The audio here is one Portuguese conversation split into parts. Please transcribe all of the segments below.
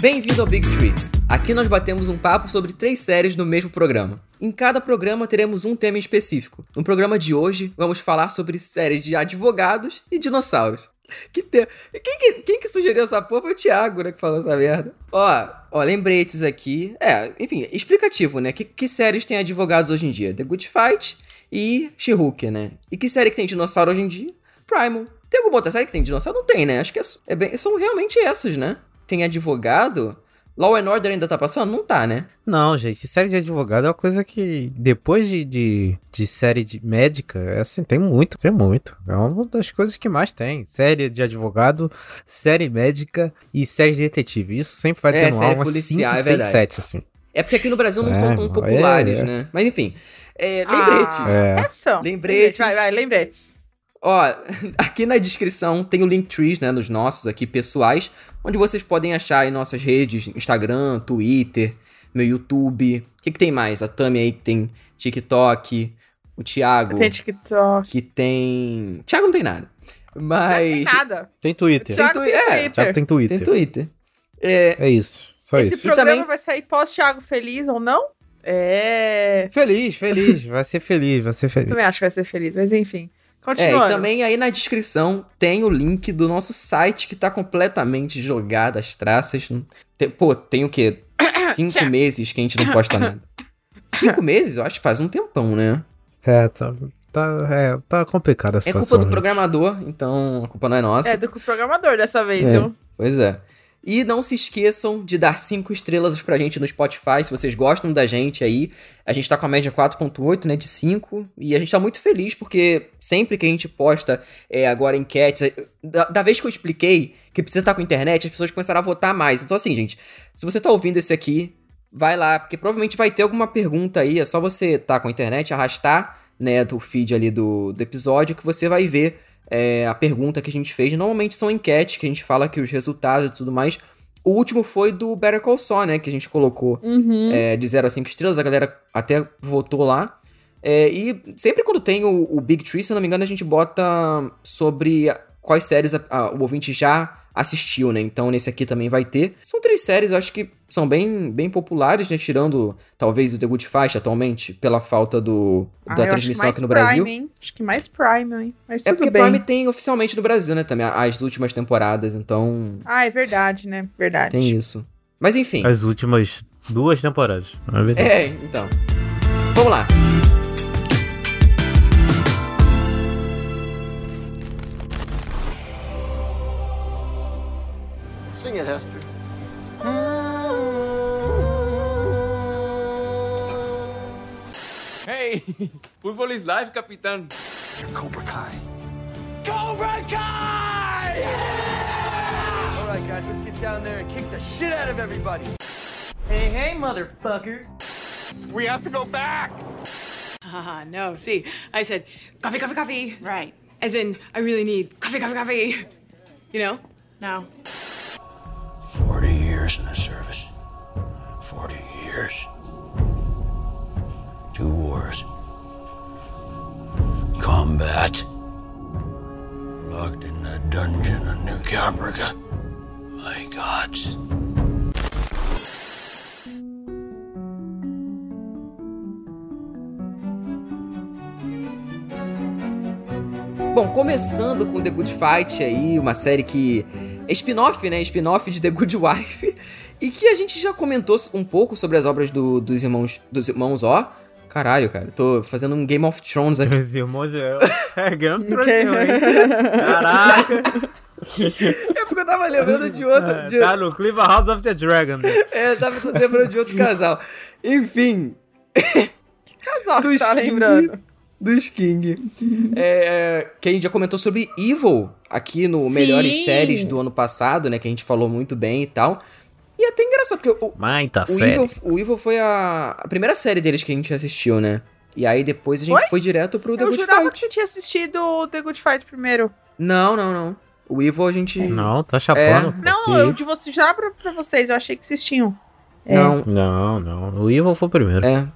Bem-vindo ao Big Tree. Aqui nós batemos um papo sobre três séries no mesmo programa. Em cada programa teremos um tema específico. No programa de hoje, vamos falar sobre séries de advogados e dinossauros. Que te... quem, que, quem que sugeriu essa porra foi o Thiago, né, que falou essa merda. Ó, ó, lembretes aqui. É, enfim, explicativo, né? Que, que séries tem advogados hoje em dia? The Good Fight e She-Hulk, né? E que série que tem dinossauro hoje em dia? Primal. Tem alguma outra série que tem dinossauro? Não tem, né? Acho que é, é bem, são realmente essas, né? Tem advogado. Law and Order ainda tá passando? Não tá, né? Não, gente, série de advogado é uma coisa que, depois de, de, de série de médica, é assim, tem muito, tem muito. É uma das coisas que mais tem. Série de advogado, série médica e série de detetive. Isso sempre vai É, ter série umas policial, 5, é 6, verdade. 7, assim. É porque aqui no Brasil não É, são tão é, populares, é. né? Mas enfim. É, lembrete. É. Ah, são. Lembretes. Vai, vai, lembretes. Ó, aqui na descrição tem o Linktree, né, nos nossos aqui pessoais, onde vocês podem achar aí nossas redes, Instagram, Twitter, meu YouTube. O que, que tem mais? A Tami aí que tem TikTok, o Thiago Tem TikTok. que tem... Thiago não tem nada. Mas... não tem nada. Tem Twitter. Thiago Tem tem, tu- é, Twitter. Thiago tem Twitter. Tem Twitter. É, É isso. Só Esse isso. programa também- vai sair pós-Thiago feliz ou não? É. Feliz, feliz. Vai ser feliz, vai ser feliz. Também acho que vai ser feliz, mas enfim. É, e também aí na descrição tem o link do nosso site que tá completamente jogado as traças. Tem- pô, tem o quê? Cinco meses que a gente não posta nada. Cinco meses? Eu acho que faz um tempão, né? É, tá, tá, é, tá complicada a É situação. culpa do né? programador, então a culpa não é nossa. É do programador dessa vez, É. viu? Pois é. E não se esqueçam de dar cinco estrelas pra gente no Spotify, se vocês gostam da gente aí. A gente tá com a média 4.8, né, de 5, e a gente tá muito feliz porque sempre que a gente posta é, agora enquetes, da, da vez que eu expliquei que precisa estar com internet, as pessoas começaram a votar mais. Então assim, gente, se você tá ouvindo esse aqui, vai lá, porque provavelmente vai ter alguma pergunta aí, é só você tá com a internet, arrastar, né, do feed ali do, do episódio que você vai ver é, a pergunta que a gente fez. Normalmente são enquetes que a gente fala que os resultados e tudo mais. O último foi do Better Call Saul, né? Que a gente colocou Uhum. é, de 0 a 5 estrelas. A galera até votou lá. É, e sempre quando tem o, o Big Tree, se eu não me engano, a gente bota sobre quais séries a- a- o ouvinte já assistiu, né? Então nesse aqui também vai ter. São três séries, eu acho que são bem, bem populares, né? Tirando talvez o The Good Fight atualmente, pela falta do, Ah, da transmissão aqui no Prime, Brasil. Hein? Acho que mais Prime, hein? Mas É tudo porque bem. Prime tem oficialmente no Brasil, né, também, as últimas temporadas, então Ah, é verdade, né? Verdade. tem isso. Mas enfim. As últimas duas temporadas. não É verdade. É, então. Vamos lá. It, Hester. Hey, fútbol is life, capitán. Cobra Kai. Cobra Kai! All right, guys, let's get down there and kick the shit out of everybody. Hey, hey, motherfuckers. We have to go back. Ah, no. See, I said coffee, coffee, coffee. Right. As in, I really need coffee, coffee, coffee. You know? No. 40 years in the service. 40 years. Two wars. Combat. Locked in the dungeon of New Caprica. My gods. Bom, começando com The Good Fight aí, uma série que spin-off, né? Spin-off de The Good Wife. E que a gente já comentou um pouco sobre as obras do- dos irmãos. Dos irmãos, ó. Caralho, cara, tô fazendo um Game of Thrones aqui. Meus irmãos é. É Game of. Thrones, hein? Caraca! É porque eu tava lembrando de outro. De, Tá no clima House of the Dragon. é, eu tava lembrando de outro casal. Enfim, Nossa, dos tá King. lembrando. Dos King. É, que a gente já comentou sobre Evil aqui no Sim. Melhores Séries do ano passado, né? Que a gente falou muito bem e tal. E é até engraçado, porque o, Mãe, tá o, sério. Evil, o Evil foi a, a primeira série deles que a gente assistiu, né? E aí depois a gente Foi? foi, direto pro The Eu Good jurava Fight. que você tinha assistido The Good Fight primeiro. Não, não, não. O Evil a gente. Não, tá chapando. pô. Não, eu de você jurava pra, pra vocês, eu achei que vocês tinham. É. Não. Não, não. O Evil foi o primeiro. É.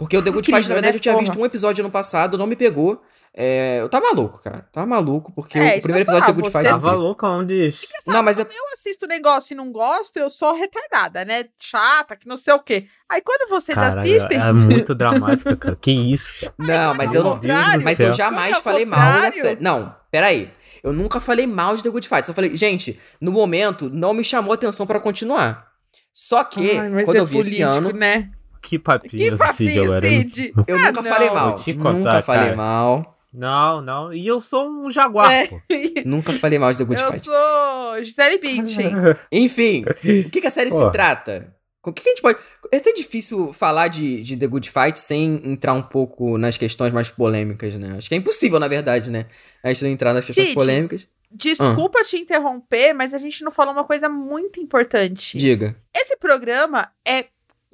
Porque o The Good Fight, na verdade, né? eu tinha Porra. visto um episódio ano passado, não me pegou. é, eu tava maluco, cara. Tava maluco, porque É, o primeiro eu episódio de The falar, Good Fight é Tava louco onde. Não, mas é- Quando eu assisto o negócio e não gosto, eu sou retardada, né? Chata, que não sei o quê. Aí quando vocês Cara, assistem. é muito dramática, cara. Que isso? Não, mas eu não. Mas eu jamais falei mal da série. Não, peraí. Eu nunca falei mal de The Good Fight. Só falei, gente, no momento não me chamou atenção pra continuar. Só que, Ai, mas quando é eu vi esse político, ano, né? Que papinho, Que Cid, papinho, agora. Cid. eu Ah, nunca não. falei mal. Contar, nunca falei cara. mal. Não, não. E eu sou um jaguar, É. pô. Nunca falei mal de The Good Eu Fight. sou Gisele Bündchen. Enfim, o que, que a série se trata? O que, que a gente pode. É até difícil falar de, de The Good Fight sem entrar um pouco nas questões mais polêmicas, né? Acho que é impossível, na verdade, né? A gente não entrar nas questões Cid. polêmicas. Desculpa te interromper, mas a gente não falou uma coisa muito importante. Diga. Esse programa é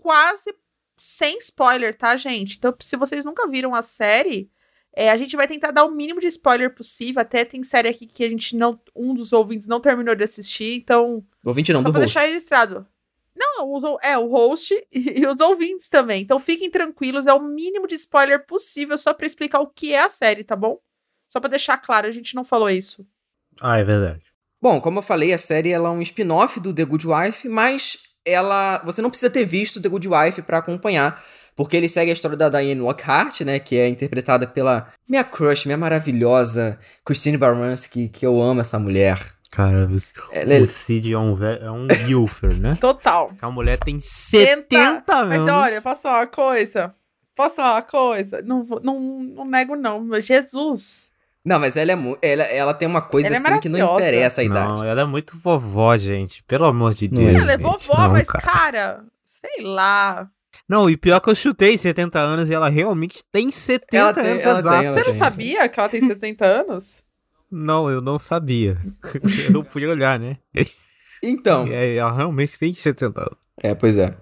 quase sem spoiler, tá, gente? Então, se vocês nunca viram a série, é, a gente vai tentar dar o mínimo de spoiler possível. Até tem série aqui que a gente não. Um dos ouvintes não terminou de assistir, então. O ouvinte não, só do pra host. deixar registrado. Não, os é o host e, e os ouvintes também. Então fiquem tranquilos, é o mínimo de spoiler possível só pra explicar o que é a série, tá bom? Só pra deixar claro, a gente não falou isso. Ah, é verdade. Bom, como eu falei, a série ela é um spin-off do The Good Wife, mas ela, você não precisa ter visto The Good Wife pra acompanhar, porque ele segue a história da Diane Lockhart, né, que é interpretada pela minha crush, minha maravilhosa Christine Baranski, que eu amo essa mulher. Cara, você- Ela é- o Cid é um, é um Gilfer, né? Total. A mulher tem 70 Mas anos. olha, posso falar uma coisa? Posso falar uma coisa? Não, não, não nego, não. Mas Jesus. Não, mas ela é mu- ela, ela tem uma coisa Ela é assim que não interessa a idade. Não, ela é muito vovó, gente. Pelo amor de Não é. Deus. Ela é vovó, Não, mas, cara. cara, sei lá. Não, e pior que eu chutei 70 anos e ela realmente tem 70 Ela tem- anos exato. tem, ela Você não tem. sabia que ela tem 70 anos? Não, eu não sabia. eu fui olhar, né? Então, E aí, ela realmente tem 70 anos. É, pois é.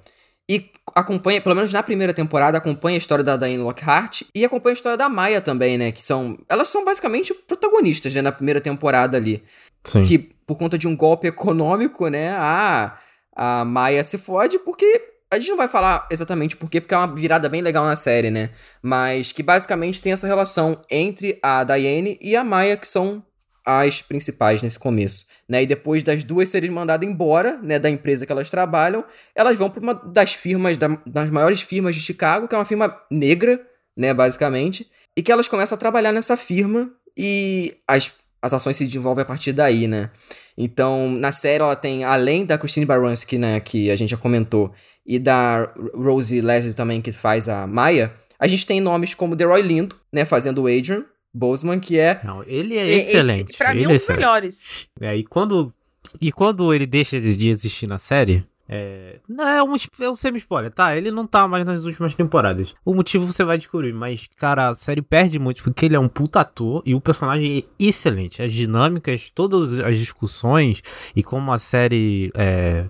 E acompanha, pelo menos na primeira temporada, acompanha a história da Diane Lockhart e acompanha a história da Maya também, né? Que são. Elas são basicamente protagonistas, né? Na primeira temporada ali. Sim. Que por conta de um golpe econômico, né? A, a Maya se fode porque. A gente não vai falar exatamente por quê, porque é uma virada bem legal na série, né? Mas que basicamente tem essa relação entre a Diane e a Maya, que são as principais nesse começo, né? E depois das duas serem mandadas embora, né, da empresa que elas trabalham, elas vão para uma das firmas, da- das maiores firmas de Chicago, que é uma firma negra, né, basicamente, e que elas começam a trabalhar nessa firma e as, as ações se desenvolvem a partir daí, né? Então, na série ela tem, além da Christine Baranski, né, que a gente já comentou, e da Rosie Leslie também, que faz a Maya, a gente tem nomes como The Roy Lindo, né, fazendo o Adrian Boseman, que é Não, ele é Esse, excelente. pra mim, ele é um dos excelente. melhores. É, e quando e quando ele deixa de de existir na série, é, não é um, é um semi-spoiler, tá? Ele não tá mais nas últimas temporadas. O motivo você vai descobrir, mas, cara, a série perde muito porque ele é um puta ator e o personagem é excelente. As dinâmicas, todas as discussões e como a série é,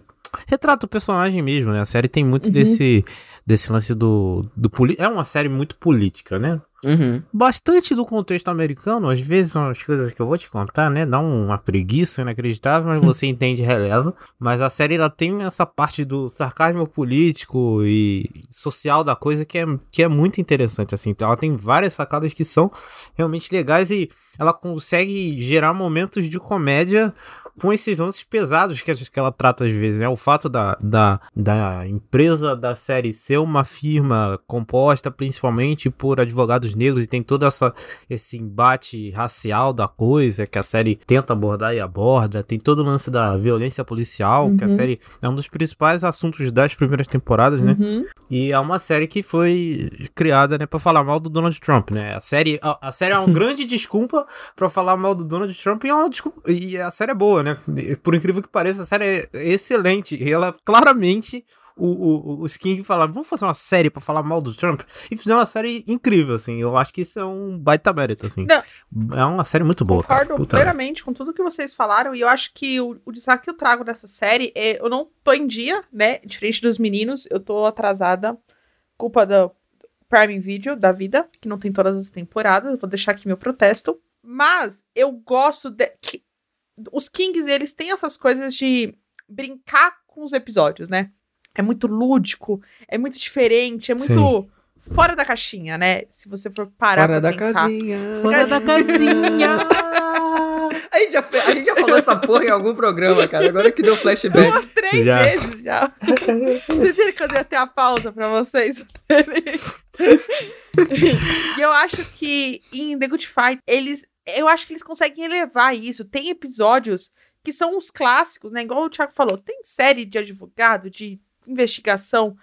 retrata o personagem mesmo, né? A série tem muito Uhum. desse, desse lance do, do É uma série muito política, né? Uhum. bastante do contexto americano, às vezes são as coisas que eu vou te contar, né? Dá uma preguiça inacreditável, mas você entende e releva. Mas a série ela tem essa parte do sarcasmo político e social da coisa que é, que é muito interessante, assim. Então ela tem várias sacadas que são realmente legais e ela consegue gerar momentos de comédia com esses lances pesados que, que ela trata às vezes, né? O fato da, da, da empresa da série ser uma firma composta principalmente por advogados negros e tem todo essa, esse embate racial da coisa que a série tenta abordar e aborda. Tem todo o lance da violência policial, que a Uhum. série é um dos principais assuntos das primeiras temporadas, né? Uhum. E é uma série que foi criada, né, para falar mal do Donald Trump, né? A série, a, a série é uma grande desculpa pra falar mal do Donald Trump e é uma desculpa, e a série é boa, né? Por incrível que pareça, a série é excelente e ela claramente o, o, os King falaram, vamos fazer uma série pra falar mal do Trump e fizeram uma série incrível, assim. Eu acho que isso é um baita mérito, assim. Não. É uma série muito boa. Concordo plenamente com tudo que vocês falaram, e eu acho que o, o destaque que eu trago dessa série é. Eu não tô em dia, né? Diferente dos meninos, eu tô atrasada. Culpa do Prime Video da vida, que não tem todas as temporadas. Vou deixar aqui meu protesto. Mas eu gosto de. Que, os Kings, eles têm essas coisas de brincar com os episódios, né? É muito lúdico, é muito diferente, é muito fora da caixinha, né? Se você for parar Fora pra da pensar. casinha. Fora da casinha. A gente, já, a gente já falou essa porra em algum programa, cara. Agora que deu flashback. Umas três Já. vezes já. Vocês viram que eu dei até a pausa pra vocês? e eu acho que em The Good Fight, eles. Eu acho que eles conseguem elevar isso. Tem episódios que são os clássicos, né? Igual o Thiago falou, tem série de advogado, de investigação,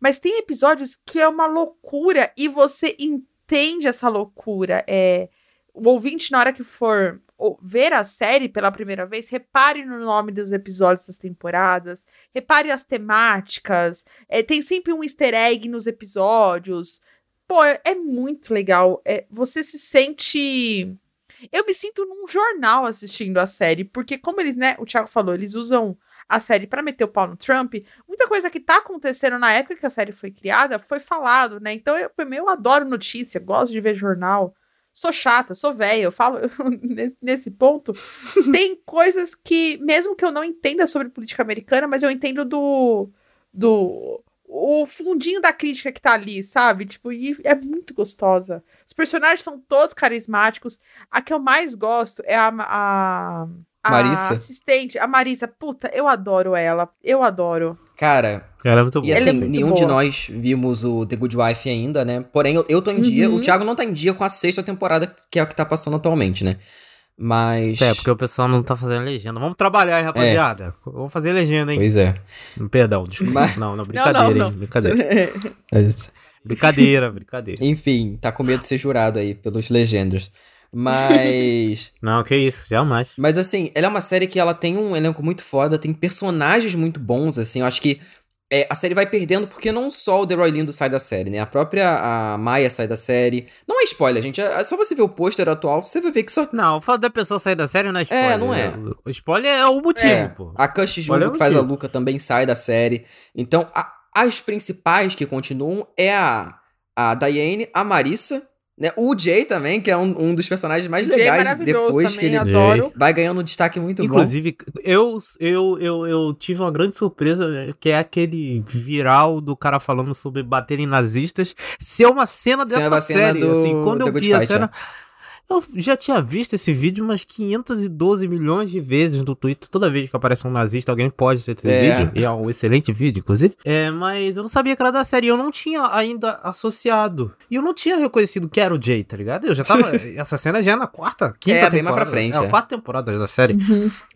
mas tem episódios que é uma loucura e você entende essa loucura. É, o ouvinte, na hora que for ver a série pela primeira vez, repare no nome dos episódios das temporadas, repare as temáticas, é, tem sempre um easter egg nos episódios. Pô, é, é muito legal. É, você se sente. Eu me sinto num jornal assistindo a série, porque, como eles, né, o Thiago falou, eles usam a série pra meter o pau no Trump. Muita coisa que tá acontecendo na época que a série foi criada foi falado, né? Então eu, eu adoro notícia, gosto de ver jornal sou chata, sou velha, eu falo nesse, nesse ponto. Tem coisas que, mesmo que eu não entenda sobre política americana, mas eu entendo do. do o fundinho da crítica que tá ali, sabe? Tipo, e é muito gostosa. Os personagens são todos carismáticos. A que eu mais gosto é a, a, a Marissa. assistente, a Marissa. Puta, eu adoro ela. Eu adoro. Cara, Cara, é muito bom. e Ela assim, é muito nenhum de boa. nós vimos o The Good Wife ainda, né? Porém, eu, eu tô em dia. Uhum. O Thiago não tá em dia com a sexta temporada, que é o que tá passando atualmente, né? Mas. É, porque o pessoal não tá fazendo legenda. Vamos trabalhar, hein, rapaziada. Vamos fazer legenda, hein? Pois é. Perdão, desculpa. Mas- Não, não, brincadeira, não, hein? não. Brincadeira. Brincadeira, brincadeira. Enfim, tá com medo de ser jurado aí pelos legendas. Mas. Não, que isso, jamais. Mas assim, ela é uma série que ela tem um elenco muito foda, tem personagens muito bons, assim. Eu acho que é, a série vai perdendo porque não só o Deroy Lindo sai da série, né? A própria a Maia sai da série. Não é spoiler, gente. É é só você ver o pôster atual, você vai ver que só. Não, o fato da pessoa sair da série não é spoiler. não é. O spoiler é o motivo, É, pô. a Cush Jumbo, o que faz a. Luca, também sai da série. Então, a- as principais que continuam é a, a Diane, a Marissa, né? O Jay também, que é um, um dos personagens mais Jay é legais depois também, que ele adoro. vai ganhando um destaque muito bom. Inclusive, eu, eu, eu, eu tive uma grande surpresa, né, que é aquele viral do cara falando sobre bater em nazistas. Ser uma cena Cena dessa cena série, do assim, quando eu vi a Fight, cena... Eu já tinha visto esse vídeo umas 512 milhões de vezes no Twitter. Toda vez que aparece um nazista, alguém pode ter esse É. vídeo. E é um excelente vídeo, inclusive. É, mas eu não sabia que era da série. Eu não tinha ainda associado. E eu não tinha reconhecido que era o Jay, tá ligado? Eu já tava. essa cena já é na quarta, quinta É, temporada. bem mais pra frente, É, é. a quarta temporada da série.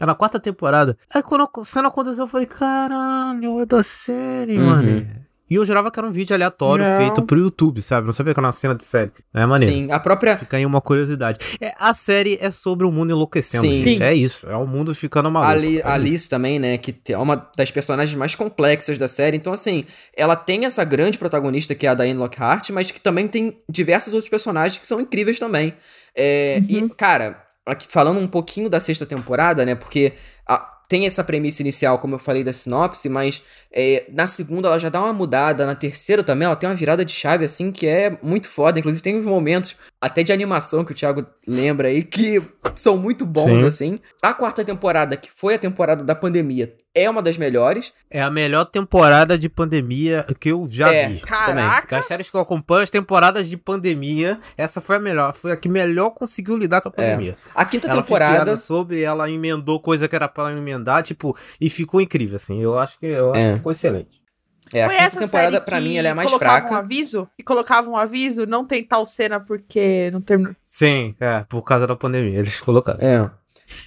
É na quarta temporada. Aí quando a cena aconteceu, eu falei, caralho, é da série, Uhum. mano. E eu jurava que era um vídeo aleatório Não. feito pro YouTube, sabe? Não sabia que era uma cena de série. É maneiro. Sim, a própria. Fica aí uma curiosidade. É, a série é sobre o mundo enlouquecendo, Sim. gente. Sim. É isso. É o mundo ficando maluco. A, Li- a. Liz também, né? Que é uma das personagens mais complexas da série. Então, assim, ela tem essa grande protagonista que é a Diane Lockhart, mas que também tem diversos outros personagens que são incríveis também. É, E, cara, aqui falando um pouquinho da sexta temporada, né? Porque a- tem essa premissa inicial, como eu falei da sinopse, mas é, na segunda ela já dá uma mudada, na terceira também ela tem uma virada de chave, assim, que é muito foda. Inclusive, tem uns momentos até de animação que o Thiago lembra aí que são muito bons, Sim. assim. A quarta temporada, que foi a temporada da pandemia, é uma das melhores. É a melhor temporada de pandemia que eu já É. vi. Caraca. Das séries que eu acompanho, as temporadas de pandemia, essa foi a melhor. Foi a que melhor conseguiu lidar com a pandemia. A quinta ela temporada. sobre, ela emendou coisa que era pra ela emendar, tipo, e ficou incrível, assim. Eu acho que, eu acho É. que ficou excelente. É, a Foi quinta essa temporada, que mim, ela é a mais colocava fraca. um aviso e colocava um aviso, não tem tal cena porque não terminou. Sim, é, por causa da pandemia, eles colocaram. É.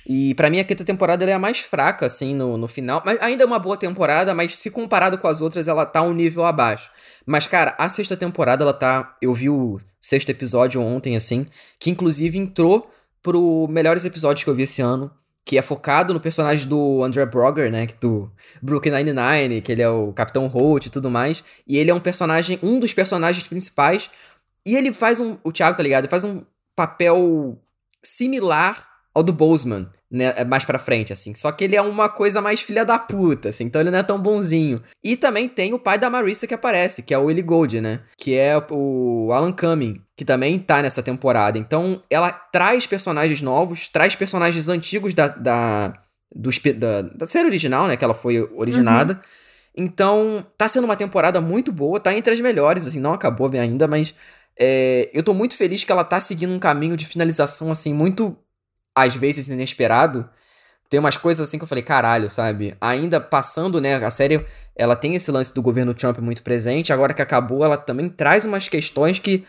E pra mim a quinta temporada ela é a mais fraca, assim, no, no final. Mas ainda é uma boa temporada, mas se comparado com as outras, ela tá um nível abaixo. Mas, cara, a sexta temporada, ela tá. Eu vi o sexto episódio ontem, assim, que inclusive entrou pro melhores episódios que eu vi esse ano. Que é focado no personagem do André Brogger, né? Do Brooklyn Nine-Nine, que ele é o Capitão Holt e tudo mais. E ele é um personagem, um dos personagens principais. E ele faz um. O Thiago, tá ligado? Ele faz um papel similar ao do Bozeman, né? é Mais pra frente, assim. Só que ele é uma coisa mais filha da puta, assim. Então ele não é tão bonzinho. E também tem o pai da Marissa que aparece, que é o Willie Gold, né? Que é o Alan Cumming, que também tá nessa temporada. Então ela traz personagens novos, traz personagens antigos da. da do, da, da série original, né? Que ela foi originada. Então, tá sendo uma temporada muito boa, tá entre as melhores, assim, não acabou bem ainda, mas é, eu tô muito feliz que ela tá seguindo um caminho de finalização, assim, muito, às vezes, inesperado. Tem umas coisas assim que eu falei, caralho, sabe? Ainda passando, né? A série, ela tem esse lance do governo Trump muito presente. Agora que acabou, ela também traz umas questões que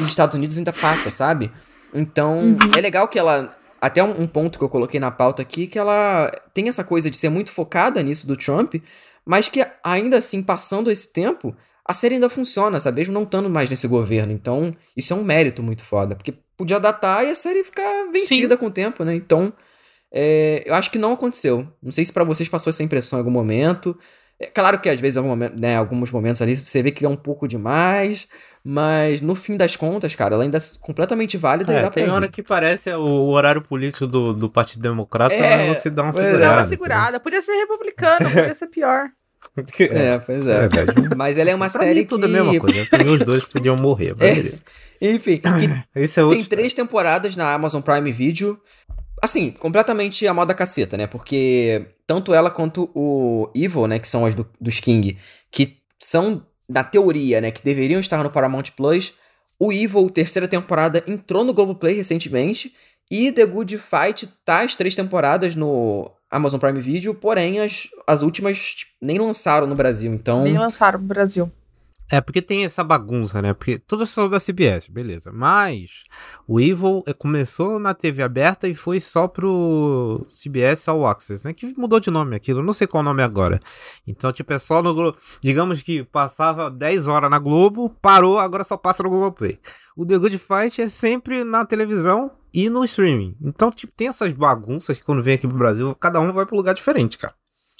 os Estados Unidos ainda passa, sabe? Então, é legal que ela. Até um, um ponto que eu coloquei na pauta aqui, que ela tem essa coisa de ser muito focada nisso do Trump, mas que ainda assim, passando esse tempo, a série ainda funciona, sabe? Mesmo não estando mais nesse governo. Então, isso é um mérito muito foda. Porque podia datar e a série ficar vencida com o tempo, né? Então, é, eu acho que não aconteceu. Não sei se pra vocês passou essa impressão em algum momento. É claro que às vezes, algum momento, né, alguns momentos ali, você vê que é um pouco demais. Mas no fim das contas, cara, ela ainda é completamente válida e É, tem hora que parece o, horário político do, do Partido Democrata, É, mas você dá uma é. segurada. Dá uma segurada. Podia ser republicano, podia ser pior. É, pois é. É. Mas ela é uma Pra série mim, tudo que... é a mesma coisa. Pra mim, os dois podiam morrer. É. Enfim, Esse é. Tem três temporadas na Amazon Prime Video. Assim, completamente a moda caceta, né? Porque tanto ela quanto o Evil, né? Que são as do, dos King, que são, na teoria, né? Que deveriam estar no Paramount Plus. O Evil, terceira temporada, entrou no Globoplay recentemente. E The Good Fight tá as três temporadas no Amazon Prime Video. Porém, as, as últimas tipo, nem lançaram no Brasil. Então. Nem lançaram no Brasil. É, porque tem essa bagunça, né? Porque tudo são da CBS, beleza. Mas o Evil eh, começou na TV aberta e foi só pro CBS All Access, né? Que mudou de nome aquilo, não sei qual o nome agora. Então, tipo, é só no Globo. Digamos que passava 10 horas na Globo, parou, agora só passa no Globoplay. O The Good Fight é sempre na televisão e no streaming. Então, tipo, tem essas bagunças que quando vem aqui pro Brasil, cada um vai pro lugar diferente, cara.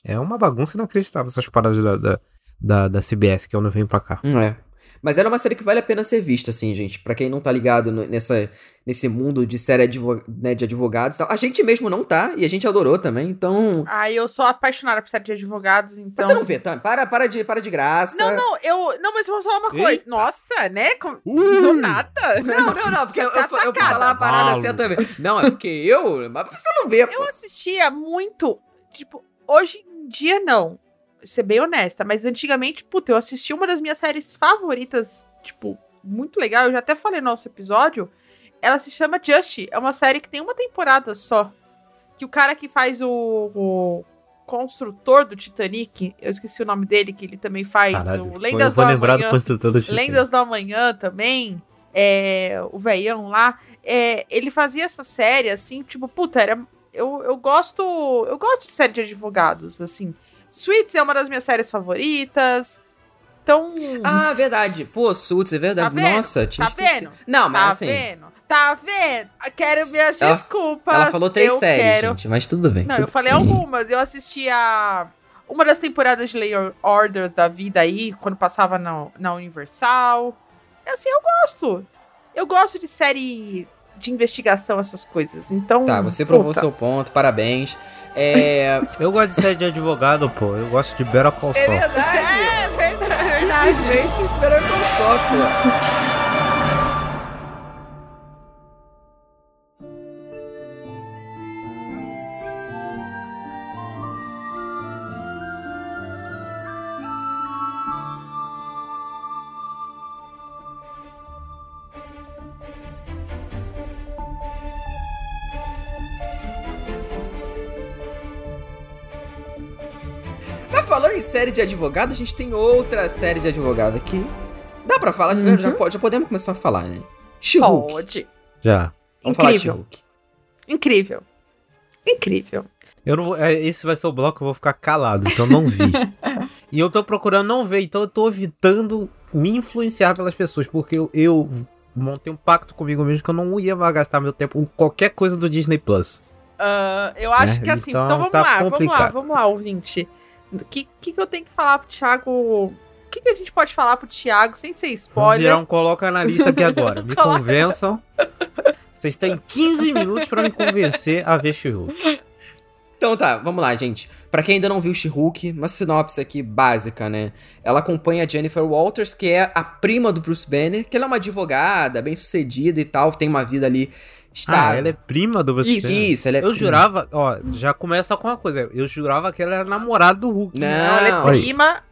É uma bagunça inacreditável essas paradas da, da, da, da CBS que eu não venho pra cá. É. Mas era uma série que vale a pena ser vista, assim, gente. Pra quem não tá ligado no- nessa, nesse mundo de série advo- né, de advogados e tal. A gente mesmo não tá, e a gente adorou também, então. Aí eu sou apaixonada por série de advogados, então. Mas você não vê, tá? Para, para, de, para de graça. Não, não, eu. Não, mas eu vou falar uma coisa. Eita. Nossa, né? Com- Do nada. Não, não, não, porque eu, eu, Tá eu vou atacada. falar uma parada assim também. Não, é porque eu. Mas você não vê, Eu pô. assistia muito. Tipo, hoje em dia não. Ser bem honesta, mas antigamente, puta, eu assisti uma das minhas séries favoritas, tipo, muito legal. Eu já até falei no nosso episódio. Ela se chama Just. É uma série que tem uma temporada só. Que o cara que faz o, o construtor do Titanic, eu esqueci o nome dele, que ele também faz Caralho, o Lendas do Amanhã. construtor do. Lendas do Amanhã também, é, o veião lá, é, ele fazia essa série, assim, tipo, puta, era, eu, eu gosto, eu gosto de série de advogados, assim. Suits é uma das minhas séries favoritas, então, Ah, verdade. Pô, Suits, é verdade. Tá vendo? Nossa, tinha Tá esquecido. vendo? Não, mas tá assim. vendo? Tá vendo? Quero minhas Ela- desculpas. Ela falou três eu séries, quero... gente, mas tudo bem. Não, tudo eu falei algumas. Eu assisti a uma das temporadas de Layer Orders da vida aí, quando passava na, na Universal. Assim, eu gosto. Eu gosto de série de investigação, essas coisas. Então. Tá, você provou puta. seu ponto, parabéns. É. Eu gosto de série de advogado, pô. Eu gosto de Better Call Saul. verdade! É, verdade. Simplesmente Better Call Saul, pô. Série de advogado, a gente tem outra série de advogado aqui. Dá pra falar? Já- Já, pode, já podemos começar a falar, né? She-Hulk. Pode. Já. Vamos falar de Incrível. She-Hulk. Incrível. Incrível. Eu não vou. é, esse vai ser o bloco, eu vou ficar calado, então eu não vi. e eu tô procurando não ver, então eu tô evitando me influenciar pelas pessoas, porque eu, eu montei um pacto comigo mesmo que eu não ia mais gastar meu tempo com qualquer coisa do Disney Plus. Ah, eu acho É, que assim, então então, vamos tá lá, vamos lá, complicado. vamos lá, ouvinte. O que, que, que eu tenho que falar pro Thiago? O que, que a gente pode falar pro Thiago sem ser spoiler? um coloca na lista aqui agora. Me convençam. Vocês têm 15 minutos pra me convencer a ver She-Hulk. Então tá, vamos lá, gente. Pra quem ainda não viu She-Hulk, uma sinopse aqui básica, né? Ela acompanha a Jennifer Walters, que é a prima do Bruce Banner, que ela é uma advogada, bem sucedida e tal, tem uma vida ali Ah, estável. ela é prima do Bruce Isso. Banner? Isso, ela é Eu prima. jurava, ó, já começa com uma coisa. Eu jurava que ela era namorada do Hulk. Não, Não, ela é prima.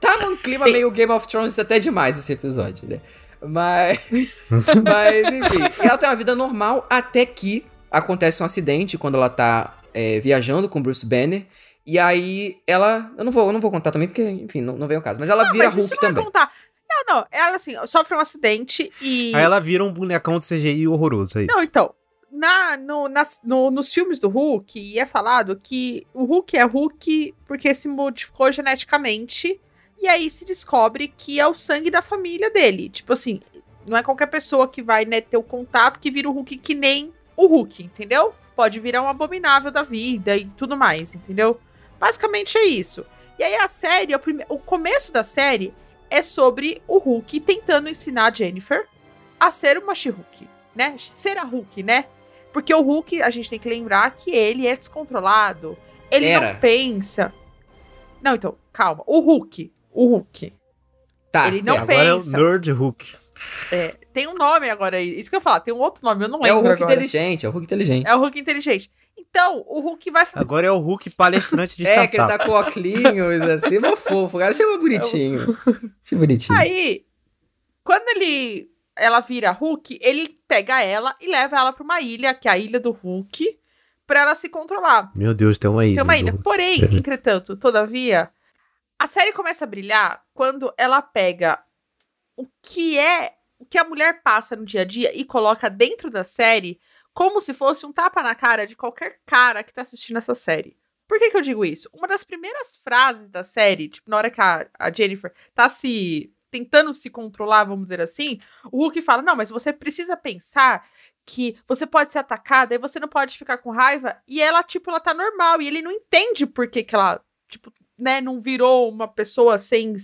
Tá num clima meio Game of Thrones até demais esse episódio, né? Mas. mas, enfim. Ela tem uma vida normal até que acontece um acidente quando ela tá é, viajando com Bruce Banner. E aí ela. Eu não vou, eu não vou contar também, porque, enfim, não, não vem o caso. Mas ela Não, vira mas isso Hulk não vai também. contar. Não, não. Ela, assim, sofre um acidente e. Aí ela vira um bonecão de CGI horroroso, é isso. Não, então. Na, no, nas- no- nos filmes do Hulk, é falado que o Hulk é Hulk porque se modificou geneticamente. E aí se descobre que é o sangue da família dele. Tipo assim, não é qualquer pessoa que vai né, ter o contato que vira o Hulk que nem o Hulk, entendeu? Pode virar um abominável da vida e tudo mais, entendeu? Basicamente é isso. E aí a série, o, prime- o começo da série é sobre o Hulk tentando ensinar a Jennifer a ser uma She-Hulk, né? Ser a Hulk, né? Porque o Hulk, a gente tem que lembrar que ele é descontrolado. Ele Era. não pensa. Não, então, calma. O Hulk. O Hulk. Tá, ele não certo. Agora é o pensa. Nerd Hulk. É, tem um nome agora aí. Isso que eu falar, tem um outro nome, eu não É o lembro Hulk agora. inteligente, é o Hulk inteligente. É o Hulk inteligente. Então, o Hulk vai Agora é o Hulk palestrante de É, que ele startup. tá com óculos assim, mó fofo. O cara chama bonitinho. Achei bonitinho. Aí, quando ele ela vira Hulk, ele pega ela e leva ela pra uma ilha, que é a ilha do Hulk, pra ela se controlar. Meu Deus, tem uma ilha. Tem uma ilha. Porém, entretanto, todavia, a série começa a brilhar quando ela pega o que é o que a mulher passa no dia a dia e coloca dentro da série como se fosse um tapa na cara de qualquer cara que tá assistindo essa série. Por que, que eu digo isso? Uma das primeiras frases da série, tipo, na hora que a, a Jennifer tá se tentando se controlar, vamos dizer assim, o Hulk fala: Não, mas você precisa pensar que você pode ser atacada e você não pode ficar com raiva. E ela, tipo, ela tá normal. E ele não entende por que, que ela, tipo, né, não virou uma pessoa sem.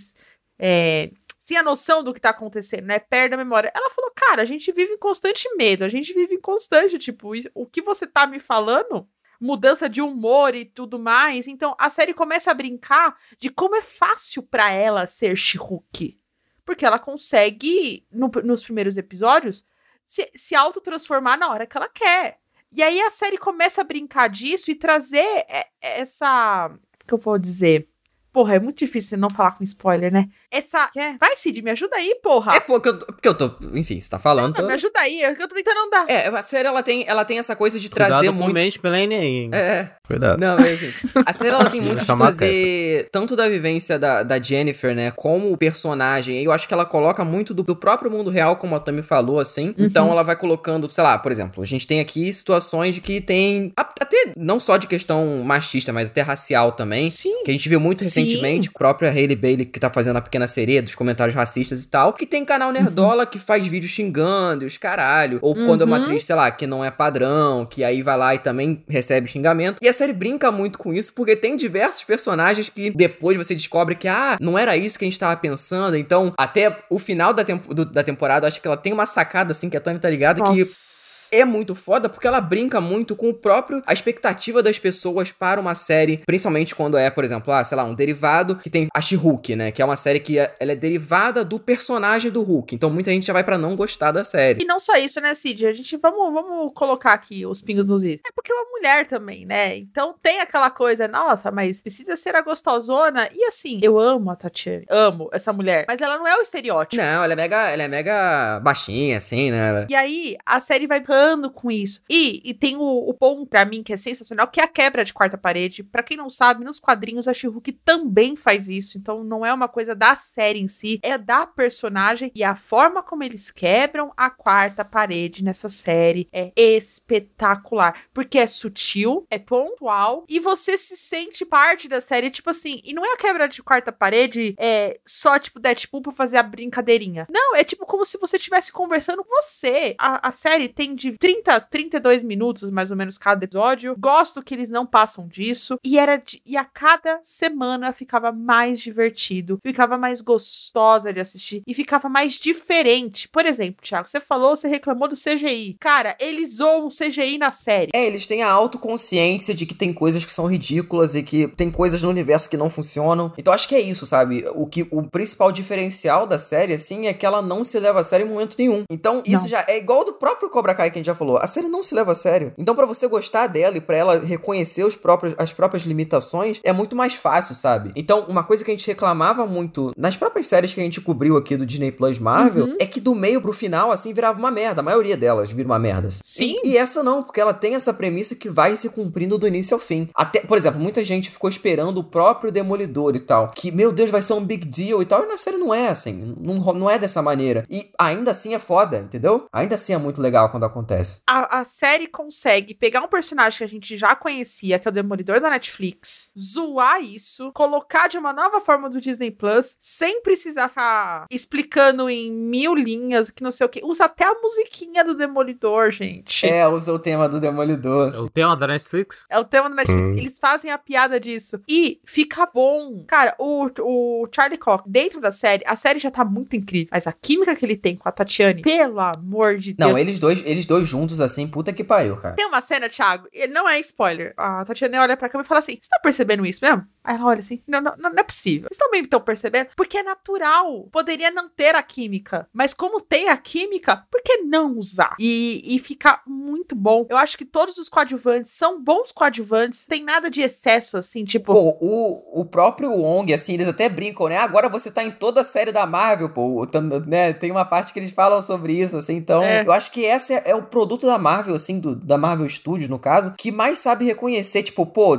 É, sem a noção do que tá acontecendo, né? Perde a memória. Ela falou, cara, a gente vive em constante medo, a gente vive em constante, tipo, o que você tá me falando? Mudança de humor e tudo mais. Então a série começa a brincar de como é fácil pra ela ser She-Hulk. Porque ela consegue, no- nos primeiros episódios, se, se autotransformar na hora que ela quer. E aí a série começa a brincar disso e trazer é, essa. O que eu vou dizer? Porra, é muito difícil não falar com spoiler, né? Essa. Quer? Vai, Cid, me ajuda aí, porra. É porque eu, porque eu tô. Enfim, você tá falando. Não, tô- me ajuda aí, é que eu tô tentando andar. É, a série ela tem, ela tem essa coisa de Cuidado trazer muito. mansplaining aí, hein? É, Cuidado. Não, mas assim, a série ela tem muito de trazer tanto da vivência da, da Jennifer, né, como o personagem. E eu acho que ela coloca muito do, do próprio mundo real, como a Tami falou, assim. Então ela vai colocando, sei lá, por exemplo, a gente tem aqui situações de que tem, até não só de questão machista, mas até racial também. Sim. Que a gente viu muito Sim. recentemente, a própria Hailey Bailey, que tá fazendo a Pequena Sereia, dos comentários racistas e tal, que tem canal Nerdola que faz vídeo xingando e os caralho. Ou quando é uma Uhum. atriz, sei lá, que não é padrão, que aí vai lá e também recebe xingamento. E a série brinca muito com isso, porque tem diversos personagens que depois você descobre que, ah, não era isso que a gente tava pensando. Então, até o final da, do- da temporada, acho que ela tem uma sacada, assim, que a Tami tá ligada, que Nossa. é muito foda porque ela brinca muito com o próprio a expectativa das pessoas para uma série, principalmente quando é, por exemplo, ah, sei lá, um derivado que tem a She-Hulk, né, que é uma série que é- ela é derivada do personagem do Hulk. Então muita gente já vai pra não gostar da série. E não só isso, né, Cid? A gente vamos, vamos colocar aqui os pingos nos is. É porque é uma mulher também, né? Então tem aquela coisa, nossa, mas precisa ser a gostosona. E assim, eu amo a Tatiane, amo essa mulher, mas ela não é o estereótipo. Não, ela é mega, ela é mega baixinha assim, né? E aí, a série vai ficando com isso. E, e tem o, o ponto pra mim que é sensacional, que é a quebra de quarta parede. Pra quem não sabe, nos quadrinhos a She-Hulk também faz isso. Então não é uma coisa da série em si, é da personagem. E a forma como eles quebram a quarta parede nessa série é espetacular. Porque é sutil, é pontual, e você se sente parte da série, tipo assim. E não é a quebra de quarta parede é só tipo Deadpool pra fazer a brincadeirinha. Não, é tipo como se você estivesse conversando com você. A, a série tem de 30 a 32 minutos, mais ou menos, cada episódio. episódio. Gosto que eles não passam disso. E era de- e a cada semana ficava mais divertido, ficava mais gostosa de assistir e ficava mais diferente. Por exemplo, Thiago, você falou, você reclamou do CGI. Cara, eles zoam o CGI na série. É, eles têm a autoconsciência de que tem coisas que são ridículas e que tem coisas no universo que não funcionam. Então acho que é isso, sabe? O que o principal diferencial da série, assim, é que ela não se leva a sério em momento nenhum. Então isso Não. já é igual do próprio Cobra Kai que a gente já falou. A série não se leva a sério. Então pra você gostar dela e pra ela reconhecer os próprios, as próprias limitações, é muito mais fácil, sabe? Então uma coisa que a gente reclamava muito nas próprias séries que a gente cobriu aqui do Disney Plus Marvel Uhum. é que do meio pro final, assim, virava uma merda. A maioria delas vira uma merda. Sim. E, e essa não, porque ela tem essa premissa que vai se cumprindo do início ao fim. Até, por exemplo, muita gente ficou esperando o próprio Demolidor e tal. Que, meu Deus, vai ser um big deal e tal. E na série não é assim. Não, não é dessa maneira. E ainda assim é foda, entendeu? Ainda assim é muito legal quando acontece. A, a série consegue pegar um personagem que a gente já conhecia, que é o Demolidor da Netflix, zoar isso, colocar de uma nova forma do Disney Plus, sem precisar ficar explicando em mil linhas, que não sei o que. Usa até a musiquinha do Demolidor, gente. É, usa o tema do Demolidor. É o tema da Netflix? É o tema da Netflix. Hum. Eles fazem a piada disso. E fica bom. Cara, o, o Charlie Cox, dentro da série, a série já tá muito incrível. Mas a química que ele tem com a Tatiane, pelo amor de Deus. Não, eles dois, eles dois juntos assim, puta que pariu, cara. Tem uma cena, Thiago, ele não é spoiler. A Tatiana olha pra câmera e fala assim: Você tá percebendo isso mesmo? Aí ela olha assim: Não, não, não é possível. Vocês também estão percebendo? Porque é natural. Poderia não ter a química. Mas como tem a química, por que não usar? E, e fica muito bom. Eu acho que todos os coadjuvantes são bons coadjuvantes. Tem nada de excesso, assim, tipo. Pô, o, o próprio Wong, assim, eles até brincam, né? Agora você tá em toda a série da Marvel, pô. Tá- Né? Tem uma parte que eles falam sobre isso, assim. Então, É. eu acho que esse é, é o produto da Marvel, assim, do, da Marvel Studios, no caso, que mais sabe reconhecer, tipo, pô,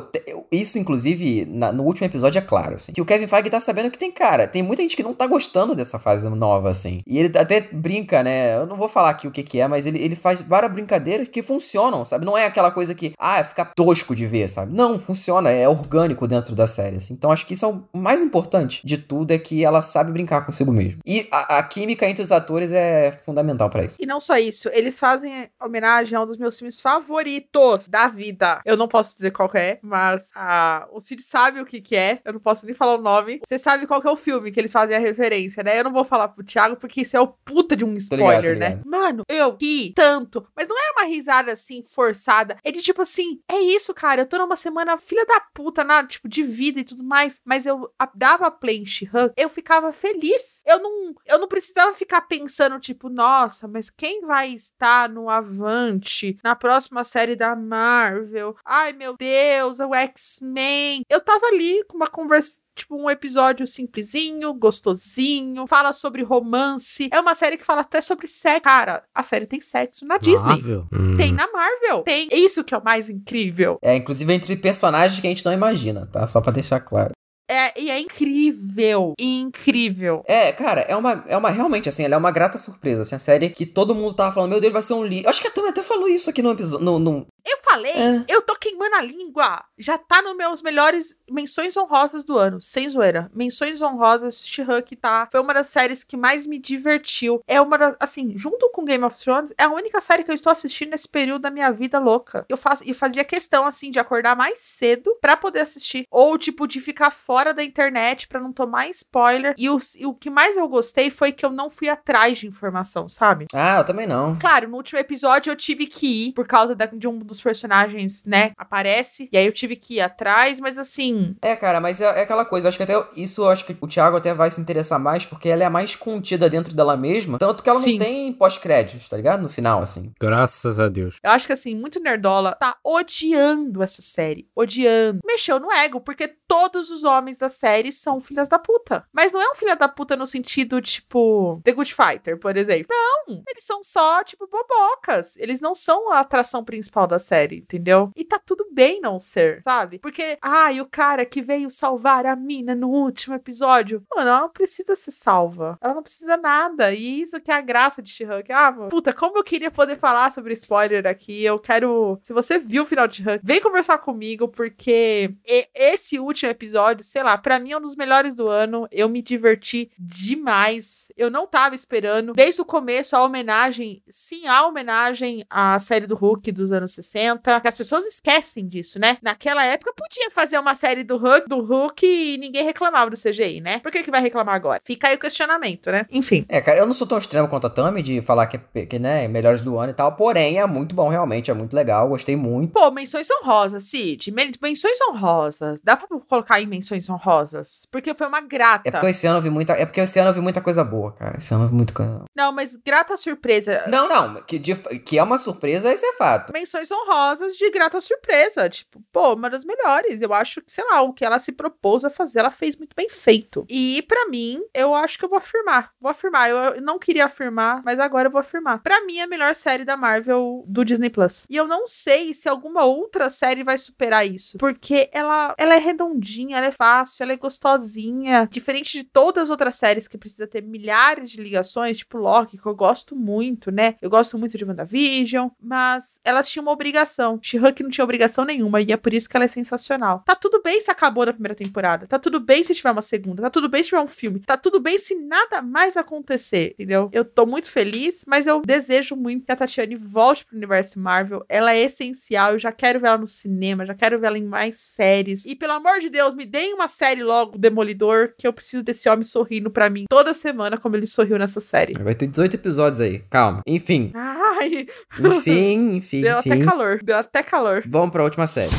isso, inclusive, na- no último episódio é claro, assim, que o Kevin Feige tá sabendo que tem, cara, tem muita gente que não tá gostando dessa fase nova, assim. E ele até brinca, né? Eu não vou falar aqui o que que é, mas ele, ele faz várias brincadeiras que funcionam, sabe? Não é aquela coisa que, ah, fica tosco de ver, sabe? Não, funciona, é orgânico dentro da série, assim. Então acho que isso é o mais importante de tudo, é que ela sabe brincar consigo mesmo. E a, a química entre os atores é fundamental pra isso. E não só isso, eles fazem homenagem a um dos meus filmes favoritos da vida. Eu não posso dizer qual é, mas a, o Cid sabe o que que é. Eu não posso nem falar o nome. Você sabe qual que é o filme que eles fazem a referência, né? Eu não vou falar pro Thiago porque isso é o puta de um ligado, tô spoiler, né? ligado. Mano, eu ri tanto, mas não é uma risada assim forçada. É de tipo assim, é isso, cara. Eu tô numa semana filha da puta, na, tipo, de vida e tudo mais, mas eu dava play em She-Hulk, eu ficava feliz. Eu não, eu não precisava ficar pensando, tipo, nossa, mas quem vai estar no Avante na próxima série da Marvel? Ai, meu Deus, é o X-Men. Eu tava ali com uma conversa. Tipo, um episódio simplesinho, gostosinho, fala sobre romance. É uma série que fala até sobre sexo. Cara, a série tem sexo na Disney. Marvel? Hum. Tem na Marvel. Tem. É isso que é o mais incrível. É, inclusive entre personagens que a gente não imagina, tá? Só pra deixar claro. É, e é incrível. Incrível. É, cara, é uma, é uma realmente assim, ela é uma grata surpresa. Assim, a série que todo mundo tava falando, meu Deus, vai ser um livro. Acho que a Tami até falou isso aqui no episódio. No, no- Eu falei, É. eu tô queimando a língua. Já tá nos meus melhores menções honrosas do ano. Sem zoeira. Menções honrosas, She-Hulk tá. Foi uma das séries que mais me divertiu. É uma das, assim, junto com Game of Thrones, é a única série que eu estou assistindo nesse período da minha vida louca. Eu faço e fazia questão, assim, de acordar mais cedo pra poder assistir. Ou, tipo, de ficar fora da internet pra não tomar spoiler. E o, e o que mais eu gostei foi que eu não fui atrás de informação, sabe? Ah, eu também não. Claro, no último episódio eu tive que ir por causa da- de um dos personagens, né? Aparece. E aí eu tive que ir atrás, mas assim. É, cara, mas é, é aquela coisa, acho que até isso, eu acho que o Thiago até vai se interessar mais, porque ela é a mais contida dentro dela mesma, tanto que ela Sim. não tem pós-créditos, tá ligado? No final, assim. Graças a Deus. Eu acho que assim, muito nerdola tá odiando essa série. Odiando. Mexeu no ego, porque todos os homens da série são filhas da puta. Mas não é um filha da puta no sentido, tipo, The Good Fighter, por exemplo. Não. Eles são só, tipo, bobocas. Eles não são a atração principal da série, entendeu? E tá tudo bem não ser, sabe? Porque, ai, o cara que veio salvar a mina no último episódio. Mano, ela não precisa ser salva. Ela não precisa nada. E isso que é a graça de She-Hulk. Ah, mano, puta, como eu queria poder falar sobre spoiler aqui. Eu quero. Se você viu o final de She-Hulk, vem conversar comigo, porque esse último episódio, sei lá, pra mim é um dos melhores do ano. Eu me diverti demais. Eu não tava esperando. Desde o começo, a homenagem, sim, a homenagem à série do Hulk dos anos 60. lenta, que as pessoas esquecem disso, né? Naquela época podia fazer uma série do Hulk, do Hulk e ninguém reclamava do CGI, né? Por que que vai reclamar agora? Fica aí o questionamento, né? Enfim. É, cara, eu não sou tão extremo quanto a Tami de falar que é, que, né, melhores do ano e tal, porém é muito bom, realmente, é muito legal, gostei muito. Pô, menções honrosas, Cid. Men- Menções honrosas. Dá pra colocar em menções honrosas? Porque foi uma grata. É porque esse ano eu vi muita, é porque esse ano eu vi muita coisa boa, cara. Esse ano eu vi muita coisa. Não, mas grata surpresa. Não, não, que, de- que é uma surpresa, esse é fato. Menções honrosas de grata surpresa. Tipo, pô, uma das melhores. Eu acho que, sei lá, o que ela se propôs a fazer, ela fez muito bem feito. E pra mim, eu acho que eu vou afirmar. Vou afirmar. Eu, não queria afirmar, mas agora eu vou afirmar. Pra mim, é a melhor série da Marvel do Disney Plus. E eu não sei se alguma outra série vai superar isso. Porque ela, ela é redondinha, ela é fácil, ela é gostosinha. Diferente de todas as outras séries que precisa ter milhares de ligações, tipo Loki, que eu gosto muito, né? Eu gosto muito de WandaVision, mas elas tinham uma obrigação. She-Hulk não tinha obrigação nenhuma, e é por isso que ela é sensacional. Tá tudo bem se acabou na primeira temporada. Tá tudo bem se tiver uma segunda. Tá tudo bem se tiver um filme. Tá tudo bem se nada mais acontecer, entendeu? Eu tô muito feliz, mas eu desejo muito que a Tatiane volte pro universo Marvel. Ela é essencial. Eu já quero ver ela no cinema, já quero ver ela em mais séries. E pelo amor de Deus, me deem uma série logo, Demolidor, que eu preciso desse homem sorrindo pra mim toda semana, como ele sorriu nessa série. Vai ter 18 episódios aí, calma. Enfim, Ai, enfim, enfim, deu enfim. até calor, deu até calor. Vamos pra última série.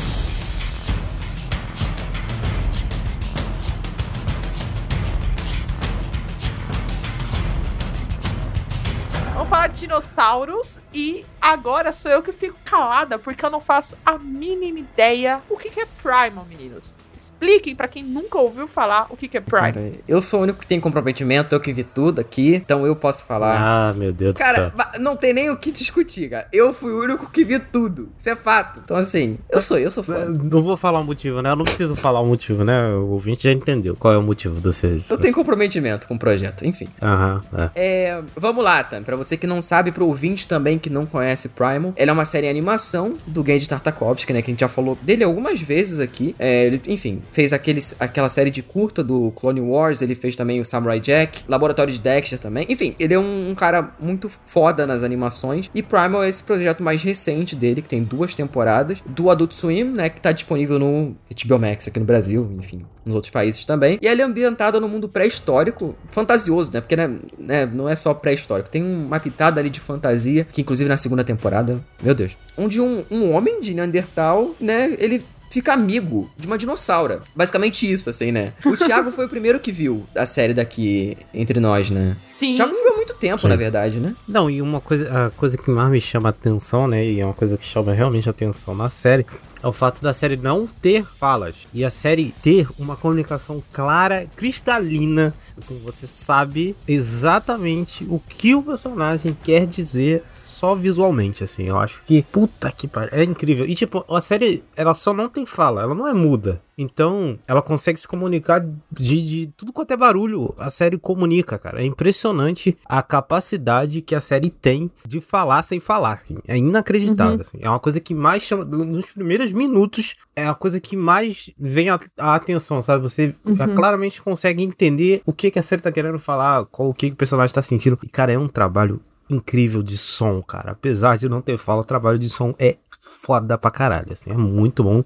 Vamos falar de dinossauros e agora sou eu que fico calada porque eu não faço a mínima ideia o que, que é Primal, meninos. Expliquem pra quem nunca ouviu falar o que, que é Primal. Cara, eu sou o único que tem comprometimento, eu que vi tudo aqui, então eu posso falar. Ah, meu Deus do Cara, céu. va- não tem nem o que discutir, cara. Eu fui o único que vi tudo. Isso é fato. Então, assim, eu sou, eu sou fã. Não vou falar o motivo, né? Eu não preciso falar o motivo, né? O ouvinte já entendeu qual é o motivo de vocês. Eu tenho comprometimento com o projeto, enfim. Aham, é. É, vamos lá, Tam. Pra você que não sabe, pro ouvinte também que não conhece Primal, ela é uma série animação do Genji Tartakovsky, né? Que a gente já falou dele algumas vezes aqui. É, ele, enfim, fez aqueles, aquela série de curta do Clone Wars, ele fez também o Samurai Jack, Laboratório de Dexter também. Enfim, ele é um, um cara muito foda nas animações. E Primal é esse projeto mais recente dele, que tem duas temporadas, do Adult Swim, né? Que tá disponível no HBO Max aqui no Brasil, enfim, nos outros países também. E ela é ambientada no mundo pré-histórico, fantasioso, né? Porque né, né, não é só pré-histórico, tem uma pitada ali de fantasia, que inclusive na segunda temporada, meu Deus, onde um, um homem de Neandertal, né, ele fica amigo de uma dinossauro. Basicamente isso, assim, né? O Thiago foi o primeiro que viu a série daqui entre nós, né? Sim. O Thiago viu há muito tempo, Sim. na verdade, né? Não, e uma coisa, a coisa que mais me chama a atenção, né? E é uma coisa que chama realmente a atenção na série. É o fato da série não ter falas. E a série ter uma comunicação clara, cristalina. Assim, você sabe exatamente o que o personagem quer dizer só visualmente, assim. Eu acho que, puta que pariu, é incrível. E, tipo, a série, ela só não tem fala, ela não é muda. Então, ela consegue se comunicar de, de tudo quanto é barulho. A série comunica, cara. É impressionante a capacidade que a série tem de falar sem falar. assim. É inacreditável, assim. É uma coisa que mais chama. Nos primeiros minutos, é a coisa que mais vem a, a atenção, sabe? Você Uhum. claramente consegue entender o que, que a série tá querendo falar, qual o que, que o personagem tá sentindo. E, cara, é um trabalho incrível de som, cara. Apesar de não ter fala, o trabalho de som é foda pra caralho, assim. É muito bom.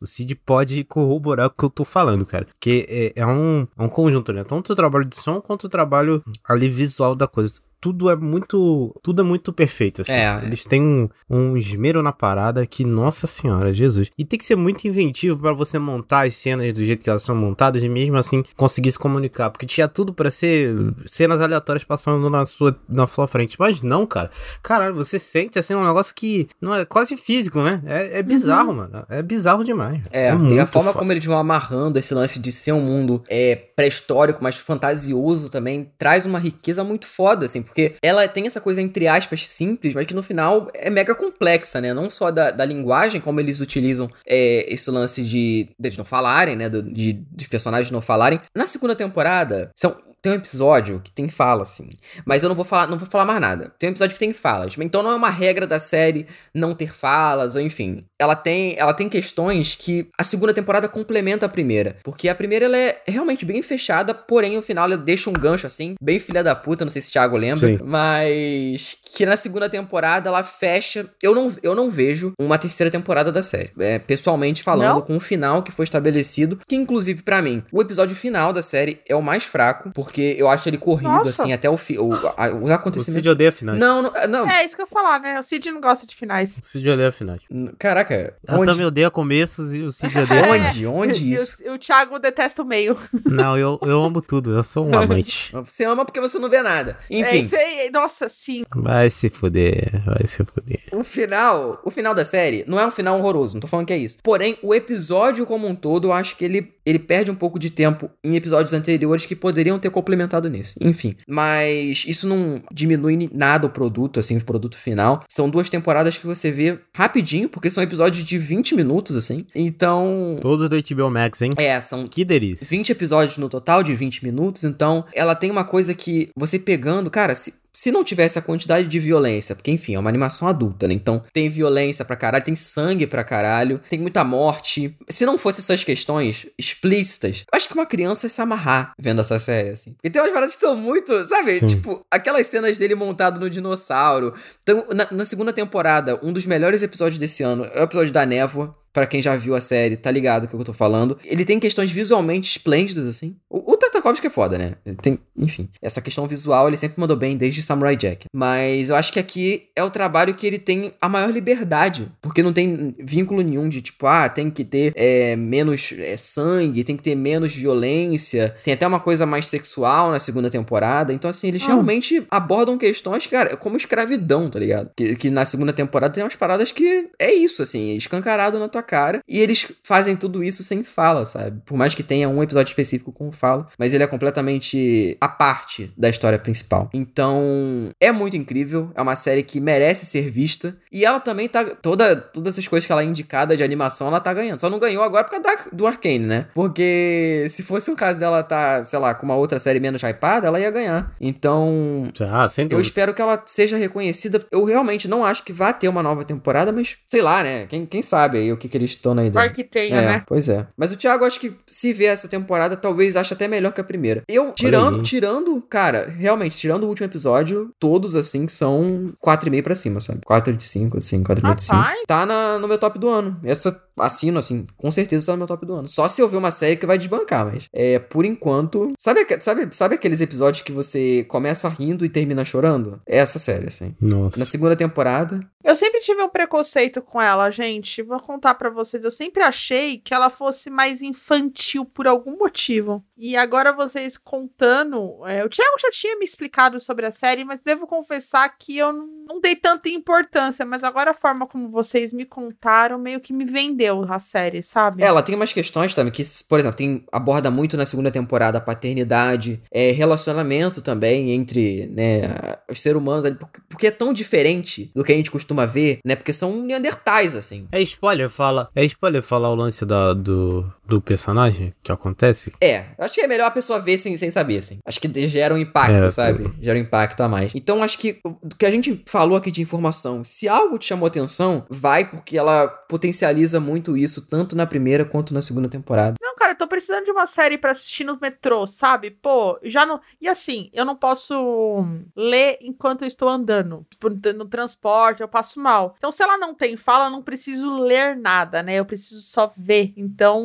O Cid pode corroborar o que eu tô falando, cara. Porque é, é um, é um conjunto, né? Tanto o trabalho de som quanto o trabalho ali visual da coisa. Tudo é muito. Tudo é muito perfeito, assim. É. Eles têm um, um esmero na parada que, nossa senhora, Jesus. E tem que ser muito inventivo pra você montar as cenas do jeito que elas são montadas e mesmo assim conseguir se comunicar. Porque tinha tudo pra ser cenas aleatórias passando na sua, na sua frente. Mas não, cara. Caralho, você sente assim um negócio que não é quase físico, né? É, é bizarro, mano. É bizarro demais. É, e a forma foda. como eles vão amarrando esse lance de ser um mundo é, pré-histórico, mas fantasioso também, traz uma riqueza muito foda, assim, porque ela tem essa coisa, entre aspas, simples, mas que no final é mega complexa, né? Não só da, da linguagem, como eles utilizam é, esse lance de, de eles não falarem, né? do- de, personagens não falarem. Na segunda temporada, são tem um episódio que tem fala, assim. Mas eu não vou falar, não vou falar mais nada. Tem um episódio que tem falas. Então não é uma regra da série não ter falas, ou enfim. Ela tem, ela tem questões que a segunda temporada complementa a primeira. Porque a primeira ela é realmente bem fechada, porém o final ela deixa um gancho assim, bem filha da puta, não sei se o Thiago lembra. Sim. Mas que na segunda temporada ela fecha. Eu não, eu não vejo uma terceira temporada da série. É, pessoalmente falando, Não? com o final que foi estabelecido. Que, inclusive, pra mim, o episódio final da série é o mais fraco, porque eu acho ele corrido, Nossa. assim, até o, fi, o, a- os O acontecimentos. Cid odeia finais. Não, não, não. É isso que eu ia falar, né? O Cid não gosta de finais. O Cid odeia finais. Caraca, Ela onde? também odeia começos e o Cid odeia. Onde? Onde E isso? o, o Thiago detesta o meio. Não, eu, eu amo tudo. Eu sou um amante. Você ama porque você não vê nada. É Enfim, isso aí. Nossa, sim. Vai se fuder. Vai se fuder. o final, o final da série não é um final horroroso, não tô falando que é isso. Porém, o episódio como um todo, eu acho que ele, ele perde um pouco de tempo em episódios anteriores que poderiam ter complementado nesse. Enfim, mas isso não diminui nada o produto, assim, o produto final. São duas temporadas que você vê rapidinho, porque são episódios de 20 minutos, assim. Então, Todos do HBO Max, hein? é, são Que delícia. 20 episódios no total de 20 minutos, então ela tem uma coisa que você pegando, cara, se, se não tivesse a quantidade de violência, porque enfim, é uma animação adulta, né? Então tem violência pra caralho, tem sangue pra caralho, tem muita morte. Se não fosse essas questões explícitas, eu acho que uma criança ia se amarrar vendo essa série, assim. Porque tem umas paradas que são muito, sabe? Sim. Tipo, aquelas cenas dele montado no dinossauro. Então, na, na segunda temporada, um dos melhores episódios desse ano é o episódio da névoa. Pra quem já viu a série, tá ligado o que eu tô falando. Ele tem questões visualmente esplêndidas, assim. O, o Tartakovsky é foda, né? Tem, enfim, essa questão visual ele sempre mandou bem desde Samurai Jack. Mas eu acho que aqui é o trabalho que ele tem a maior liberdade. Porque não tem vínculo nenhum de tipo, ah, tem que ter é, menos é, sangue, tem que ter menos violência. Tem até uma coisa mais sexual na segunda temporada. Então, assim, eles Ah. realmente abordam questões, cara, como escravidão, tá ligado? Que, que na segunda temporada tem umas paradas que é isso, assim, escancarado na tua cara. E eles fazem tudo isso sem fala, sabe? Por mais que tenha um episódio específico com fala, mas ele é completamente a parte da história principal. Então, é muito incrível. É uma série que merece ser vista. E ela também tá. Toda, todas essas coisas que ela é indicada de animação, ela tá ganhando. Só não ganhou agora por causa da- do Arcane, né? Porque se fosse o caso dela tá, sei lá, com uma outra série menos hypada, ela ia ganhar. Então, Ah, sem eu dúvida. espero que ela seja reconhecida. Eu realmente não acho que vá ter uma nova temporada, mas sei lá, né? Quem, quem sabe aí o que, que eles estão na ideia. Vai que tenha, É, né? pois é. Mas o Thiago, acho que se ver essa temporada, talvez ache até melhor que a primeira. Eu, tirando, tirando, cara, realmente, tirando o último episódio, todos, assim, são 4,5 pra cima, sabe? 4 de 5, assim, 4,5 de 5. Rapaz. Tá na, no meu top do ano. Essa, assino, assim, com certeza tá no meu top do ano. Só se eu ver uma série que vai desbancar, mas, é, por enquanto... Sabe, sabe, sabe aqueles episódios que você começa rindo e termina chorando? É essa série, assim. Nossa. Na segunda temporada, Eu sempre tive um preconceito com ela, gente. Vou contar pra vocês. Eu sempre achei que ela fosse mais infantil por algum motivo. E agora vocês contando. é, o Thiago já tinha me explicado sobre a série, mas devo confessar que eu não não dei tanta importância. Mas agora a forma como vocês me contaram meio que me vendeu a série, sabe? É, Ela tem umas questões também que, por exemplo, tem, aborda muito na segunda temporada a paternidade, é, relacionamento também entre né, os seres humanos, porque é tão diferente do que a gente costuma ver, né? Porque são neandertais, assim. É spoiler fala. É spoiler falar o lance da, do, do personagem que acontece? É, eu acho que é melhor a pessoa ver sem, sem saber, assim. Acho que gera um impacto, É, sabe? Gera um impacto a mais. Então, acho que o que a gente falou aqui de informação, se algo te chamou atenção, vai porque ela potencializa muito isso, tanto na primeira quanto na segunda temporada. Não, cara, eu tô precisando de uma série pra assistir no metrô, sabe? Pô, já não. E assim, eu não posso ler enquanto eu estou andando. Tipo, no transporte, eu passo mal. Então, se ela não tem fala, eu não preciso ler nada, né? Eu preciso só ver. Então,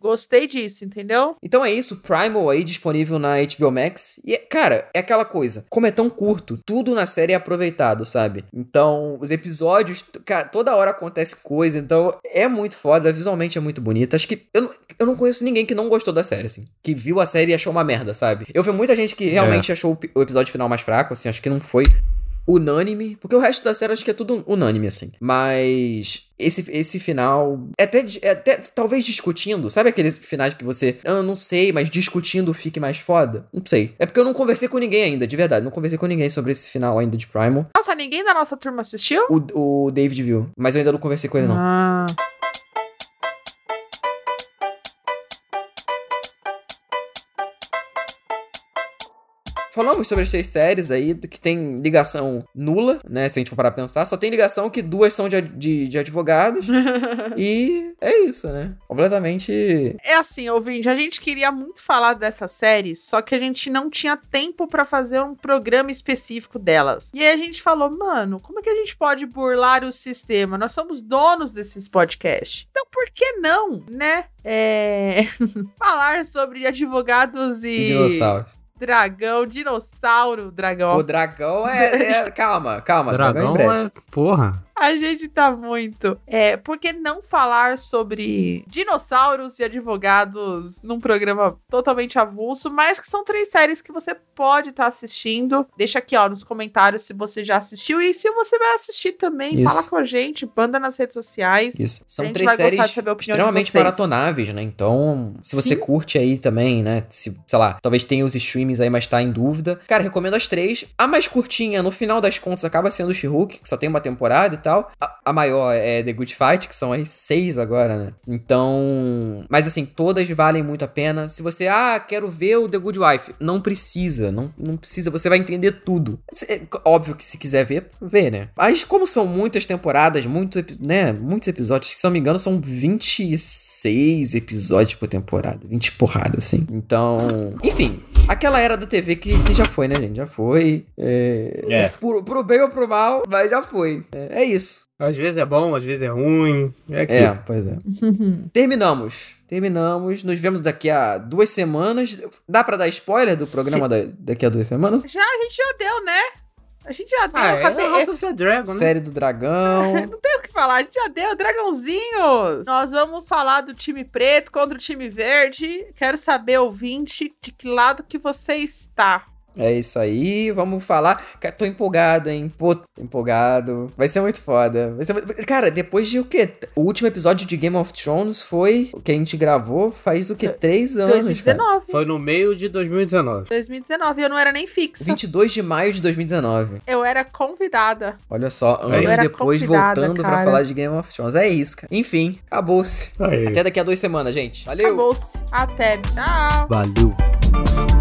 gostei disso, entendeu? Então é isso, Primal aí disponível na HBO Max. E, é- cara, é aquela coisa, como é tão curto, tudo na série é aproveitado, sabe? Então, os episódios, cara, toda hora acontece coisa, então é muito foda, visualmente é muito bonito. Acho que eu, não- eu não conheço ninguém que não gostou da série, assim. Que viu a série e achou uma merda, sabe? Eu vi muita gente que realmente achou o, pi- o episódio final mais fraco, assim, acho que não foi unânime, porque o resto da série acho que é tudo unânime, assim. Mas esse, esse final, é até, é até talvez discutindo, sabe aqueles finais que você, ah, não sei, mas discutindo fique mais foda? Não sei. É porque eu não conversei com ninguém ainda, de verdade, não conversei com ninguém sobre esse final ainda de Primal. Nossa, ninguém da nossa turma assistiu? O, o David viu, mas eu ainda não conversei com ele, não. Ah. Falamos sobre as três séries aí, que tem ligação nula, né? Se a gente for parar pra pensar. Só tem ligação que duas são de, de, de advogados. e é isso, né? Completamente. É assim, ouvinte, a gente queria muito falar dessa série, só que a gente não tinha tempo pra fazer um programa específico delas. E aí a gente falou, mano, como é que a gente pode burlar o sistema? Nós somos donos desses podcasts. Então por que não, né? É... falar sobre advogados e. Dinossauros. Dragão, dinossauro, dragão. O dragão é. é- calma, calma. Dragão em breve. é. Porra. A gente tá muito. É, por que não falar sobre dinossauros e advogados num programa totalmente avulso, mas que são três séries que você pode estar assistindo. Deixa aqui, ó, nos comentários se você já assistiu e se você vai assistir também. Isso. Fala com a gente, manda nas redes sociais. Isso. A São gente três vai gostar séries de saber a opinião de extremamente maratonáveis, né? Então, se você Sim. curte aí também, né? Se, sei lá, talvez tenha os streams aí, mas tá em dúvida. Cara, recomendo as três. A mais curtinha, no final das contas, acaba sendo o She-Hulk, que só tem uma temporada e tal. A, a maior é The Good Fight, que são as seis agora, né? Então. Mas assim, todas valem muito a pena. Se você, ah, quero ver o The Good Wife, não precisa. Não, não precisa, você vai entender tudo. É óbvio que se quiser ver, vê, né? Mas como são muitas temporadas, muito, né? Muitos episódios, se não me engano, são 26 episódios por temporada. 20 porrada, assim. Então. Enfim. Aquela era da TV que, que já foi, né, gente? Já foi. É. É. Pro, pro bem ou pro mal, mas já foi. É, é isso. Às vezes é bom, às vezes é ruim. É aquilo. É, pois é. Terminamos. Terminamos. Nos vemos daqui a duas semanas. Dá pra dar spoiler do programa da- daqui a duas semanas? Já, a gente já deu, né? A gente já deu. Ah, é cadê? House of the Dragon, né? Série do Dragão. Não tem o que falar, a gente já deu, dragãozinhos! Nós vamos falar do time preto contra o time verde. Quero saber, ouvinte, de que lado que você está. É isso aí, vamos falar. Cara, tô empolgado, hein? Pô, tô empolgado. Vai ser muito foda. Vai ser muito- Cara, depois de o quê? O último episódio de Game of Thrones foi o que a gente gravou faz o quê? Três anos, cara. 2019. Foi no meio de 2019. 2019, eu não era nem fixa. 22 de maio de 2019. Eu era convidada. Olha só, Eu anos depois voltando pra cara. falar de Game of Thrones. É isso, cara. Enfim, acabou-se. Até daqui a duas semanas, gente. Valeu! Acabou-se. Até. Tchau. Valeu.